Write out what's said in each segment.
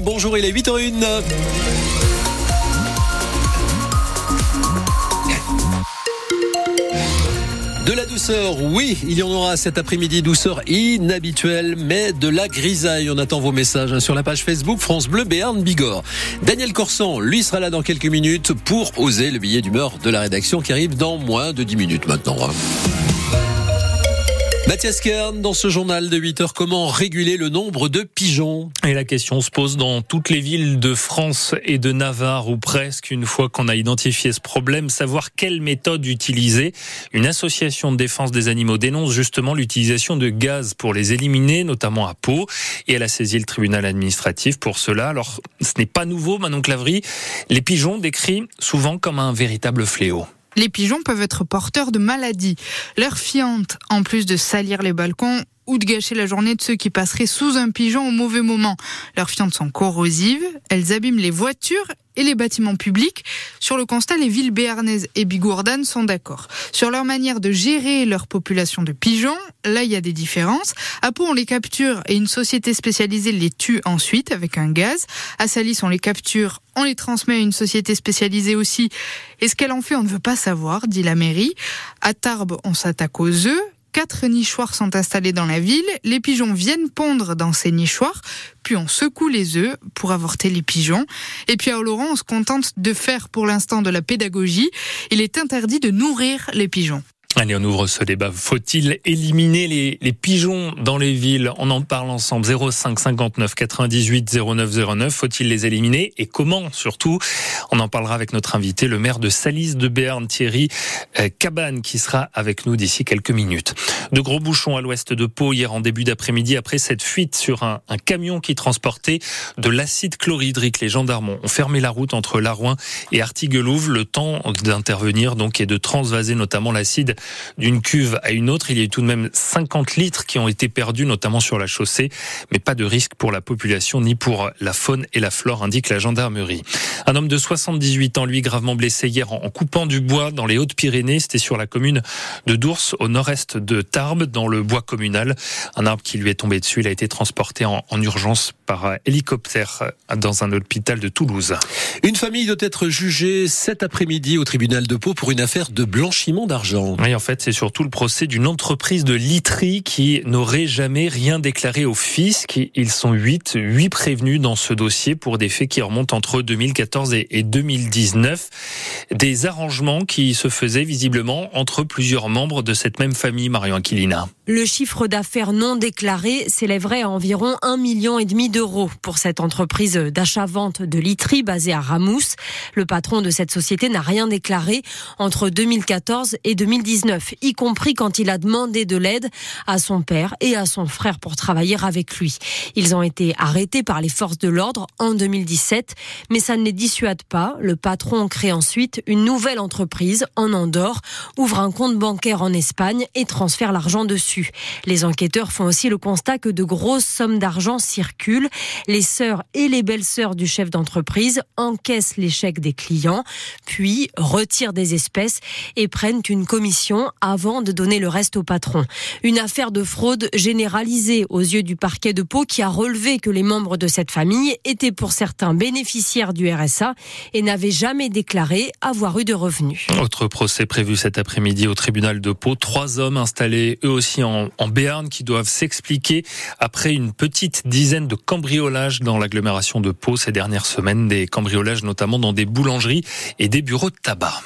Bonjour, il est 8h01. De la douceur, oui, il y en aura cet après-midi, douceur inhabituelle, mais de la grisaille. On attend vos messages hein, sur la page Facebook France Bleu Béarn Bigorre. Daniel Corsan, lui, sera là dans quelques minutes pour oser le billet d'humeur de la rédaction qui arrive dans moins de 10 minutes maintenant. Mathias Kern, dans ce journal de 8 heures, comment réguler le nombre de pigeons? Et la question se pose dans toutes les villes de France et de Navarre, ou presque, une fois qu'on a identifié ce problème, savoir quelle méthode utiliser. Une association de défense des animaux dénonce justement l'utilisation de gaz pour les éliminer, notamment à Pau, et elle a saisi le tribunal administratif pour cela. Alors, ce n'est pas nouveau, Manon Clavry. Les pigeons décrits souvent comme un véritable fléau. Les pigeons peuvent être porteurs de maladies. Leur fiente, en plus de salir les balcons ou de gâcher la journée de ceux qui passeraient sous un pigeon au mauvais moment. Leurs fientes sont corrosives, elles abîment les voitures et les bâtiments publics. Sur le constat, les villes béarnaises et bigourdanes sont d'accord. Sur leur manière de gérer leur population de pigeons, là, il y a des différences. À Pau, on les capture et une société spécialisée les tue ensuite avec un gaz. À Salis, on les capture, on les transmet à une société spécialisée aussi. Et ce qu'elle en fait, on ne veut pas savoir, dit la mairie. À Tarbes, on s'attaque aux œufs quatre nichoirs sont installés dans la ville. Les pigeons viennent pondre dans ces nichoirs, puis on secoue les œufs pour avorter les pigeons. Et puis à Oloron, on se contente de faire pour l'instant de la pédagogie. Il est interdit de nourrir les pigeons. Allez, on ouvre ce débat. Faut-il éliminer les, les, pigeons dans les villes? On en parle ensemble. 05 59 98 09 09. Faut-il les éliminer? Et comment surtout? On en parlera avec notre invité, le maire de Salis de Béarn, Thierry euh, Cabane, qui sera avec nous d'ici quelques minutes. De gros bouchons à l'ouest de Pau hier en début d'après-midi après cette fuite sur un, un camion qui transportait de l'acide chlorhydrique. Les gendarmes ont fermé la route entre Larouin et Artiguelouve. Le temps d'intervenir donc et de transvaser notamment l'acide d'une cuve à une autre. Il y a eu tout de même 50 litres qui ont été perdus, notamment sur la chaussée, mais pas de risque pour la population ni pour la faune et la flore, indique la gendarmerie. Un homme de 78 ans, lui, gravement blessé hier en coupant du bois dans les Hautes-Pyrénées. C'était sur la commune de Dours, au nord-est de Tarbes, dans le bois communal. Un arbre qui lui est tombé dessus. Il a été transporté en, en urgence par hélicoptère dans un hôpital de Toulouse. Une famille doit être jugée cet après-midi au tribunal de Pau pour une affaire de blanchiment d'argent. Oui, en fait, c'est surtout le procès d'une entreprise de literie qui n'aurait jamais rien déclaré au fisc. Ils sont huit, huit prévenus dans ce dossier pour des faits qui remontent entre 2014 et 2019. Des arrangements qui se faisaient visiblement entre plusieurs membres de cette même famille, Marion Aquilina. Le chiffre d'affaires non déclaré s'élèverait à environ un million et demi d'euros pour cette entreprise d'achat-vente de literie basée à Ramous. Le patron de cette société n'a rien déclaré entre 2014 et 2019, y compris quand il a demandé de l'aide à son père et à son frère pour travailler avec lui. Ils ont été arrêtés par les forces de l'ordre en 2017, mais ça ne les dissuade pas. Le patron crée ensuite une nouvelle entreprise en Andorre, ouvre un compte bancaire en Espagne et transfère l'argent dessus. Les enquêteurs font aussi le constat que de grosses sommes d'argent circulent. Les sœurs et les belles-sœurs du chef d'entreprise encaissent les chèques des clients, puis retirent des espèces et prennent une commission avant de donner le reste au patron. Une affaire de fraude généralisée aux yeux du parquet de Pau qui a relevé que les membres de cette famille étaient pour certains bénéficiaires du RSA et n'avaient jamais déclaré avoir eu de revenus. Autre procès prévu cet après-midi au tribunal de Pau. Trois hommes installés eux aussi en, en Béarn qui doivent s'expliquer après une petite dizaine de cambriolages dans l'agglomération de Pau ces dernières semaines. Des cambriolages notamment dans des boulangeries et des bureaux de tabac.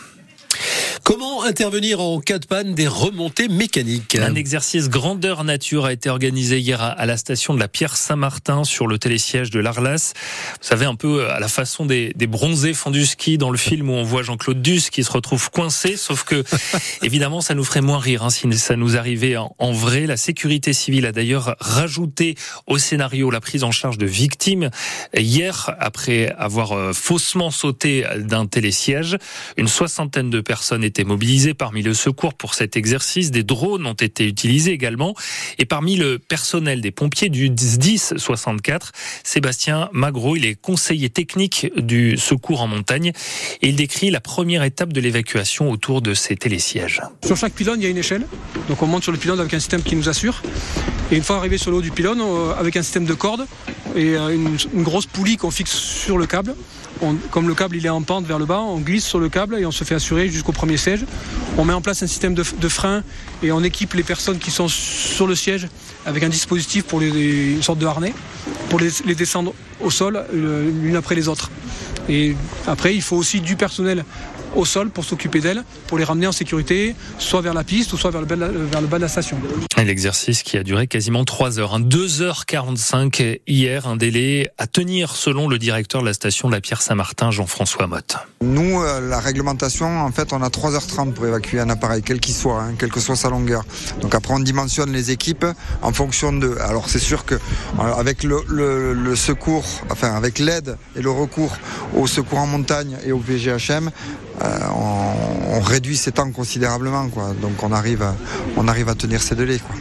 Comment intervenir en cas de panne des remontées mécaniques? Un exercice grandeur nature a été organisé hier à la station de la Pierre Saint-Martin sur le télésiège de l'Arlas. Vous savez, un peu à la façon des, des bronzés font du ski dans le film où on voit Jean-Claude Duss qui se retrouve coincé, sauf que évidemment ça nous ferait moins rire hein, si ça nous arrivait en, en vrai. La sécurité civile a d'ailleurs rajouté au scénario la prise en charge de victimes hier après avoir faussement sauté d'un télésiège. Une soixantaine de personnes étaient mobilisées parmi le secours pour cet exercice. Des drones ont été utilisés également. Et parmi le personnel des pompiers du 10 64, Sébastien Magro, il est conseiller technique du secours en montagne et il décrit la première étape de l'évacuation autour de ces télésièges. Sur chaque pylône, il y a une échelle. Donc on monte sur le pylône avec un système qui nous assure. Et une fois arrivé sur le haut du pylône, euh, avec un système de cordes et euh, une, grosse poulie qu'on fixe sur le câble, comme le câble il est en pente vers le bas, on glisse sur le câble et on se fait assurer jusqu'au premier siège. On met en place un système de, frein et on équipe les personnes qui sont sur le siège avec un dispositif pour les, une sorte de harnais pour les, les descendre au sol l'une après les autres. Et après, il faut aussi du personnel au sol pour s'occuper d'elles, pour les ramener en sécurité, soit vers la piste ou soit vers le bas de la, vers le bas de la station. L'exercice qui a duré quasiment 3 heures, 2h45 hein. hier, un délai à tenir selon le directeur de la station de la Pierre Saint-Martin, Jean-François Motte. Nous, euh, la réglementation, en fait, on a 3h30 pour évacuer un appareil, quel qu'il soit, hein, quelle que soit sa longueur. Donc après, on dimensionne les équipes en fonction de. Alors c'est sûr que avec le, le secours, enfin avec l'aide et le recours au secours en montagne et au PGHM, euh, on, réduit ces temps considérablement. Quoi. Donc on arrive, à, on arrive à tenir ces délais. Quoi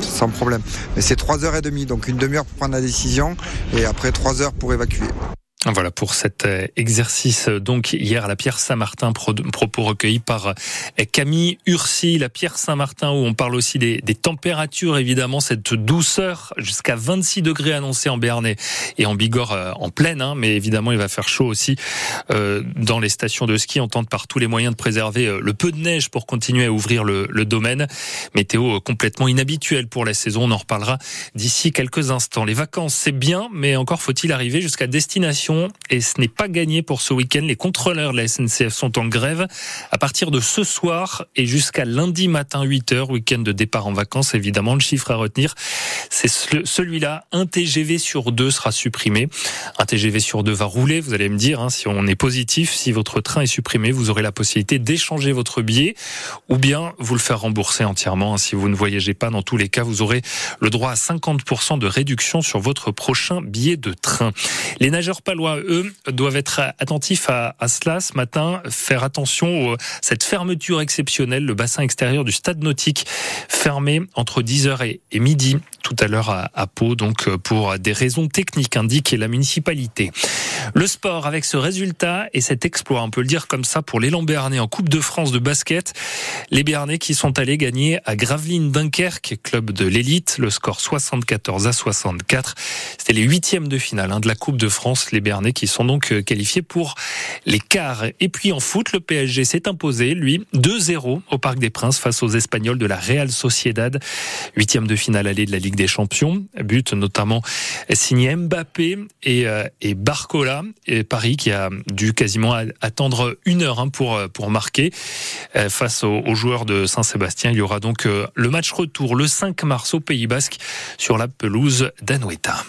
sans problème. Mais c'est 3h30, donc une demi-heure pour prendre la décision et après 3 heures pour évacuer. Voilà pour cet euh, exercice donc hier à la Pierre Saint-Martin, propos recueillis par euh, Camille Ursi, la Pierre Saint-Martin où on parle aussi des, températures évidemment, cette douceur jusqu'à 26 degrés annoncés en Béarnais et en Bigorre euh, en pleine, hein, mais évidemment il va faire chaud aussi dans les stations de ski. On tente par tous les moyens de préserver le peu de neige pour continuer à ouvrir le, le domaine. Météo complètement inhabituelle pour la saison, on en reparlera d'ici quelques instants. Les vacances c'est bien, mais encore faut-il arriver jusqu'à destination et ce n'est pas gagné pour ce week-end. Les contrôleurs de la SNCF sont en grève à partir de ce soir et jusqu'à lundi matin 8h, week-end de départ en vacances. Évidemment, le chiffre à retenir, c'est celui-là. Un TGV sur deux sera supprimé. Un TGV sur deux va rouler. Vous allez me dire, hein, si on est positif, si votre train est supprimé, vous aurez la possibilité d'échanger votre billet ou bien vous le faire rembourser entièrement. Si vous ne voyagez pas, dans tous les cas, vous aurez le droit à 50% de réduction sur votre prochain billet de train. Les nageurs pas eux, doivent être attentifs à, cela ce matin, faire attention à cette fermeture exceptionnelle, le bassin extérieur du stade nautique fermé entre 10h et, midi tout à l'heure à, Pau, donc pour des raisons techniques, indique la municipalité. Le sport avec ce résultat et cet exploit, on peut le dire comme ça, pour l'élan béarnais en Coupe de France de basket. Les Béarnais qui sont allés gagner à Gravelines Dunkerque, club de l'élite, le score 74 à 64. C'était les huitièmes de finale hein, de la Coupe de France. Les Béarnais qui sont donc euh, qualifiés pour les quarts. Et puis en foot, le PSG s'est imposé, lui, 2-0 au Parc des Princes face aux Espagnols de la Real Sociedad. Huitième de finale allée de la Ligue des Champions. But notamment signé Mbappé et, euh, et Barcola. Et Paris qui a dû quasiment attendre une heure hein, pour, euh, pour marquer face aux, joueurs de Saint-Sébastien. Il y aura donc le match retour le 5 mars au Pays Basque sur la pelouse d'Anoeta.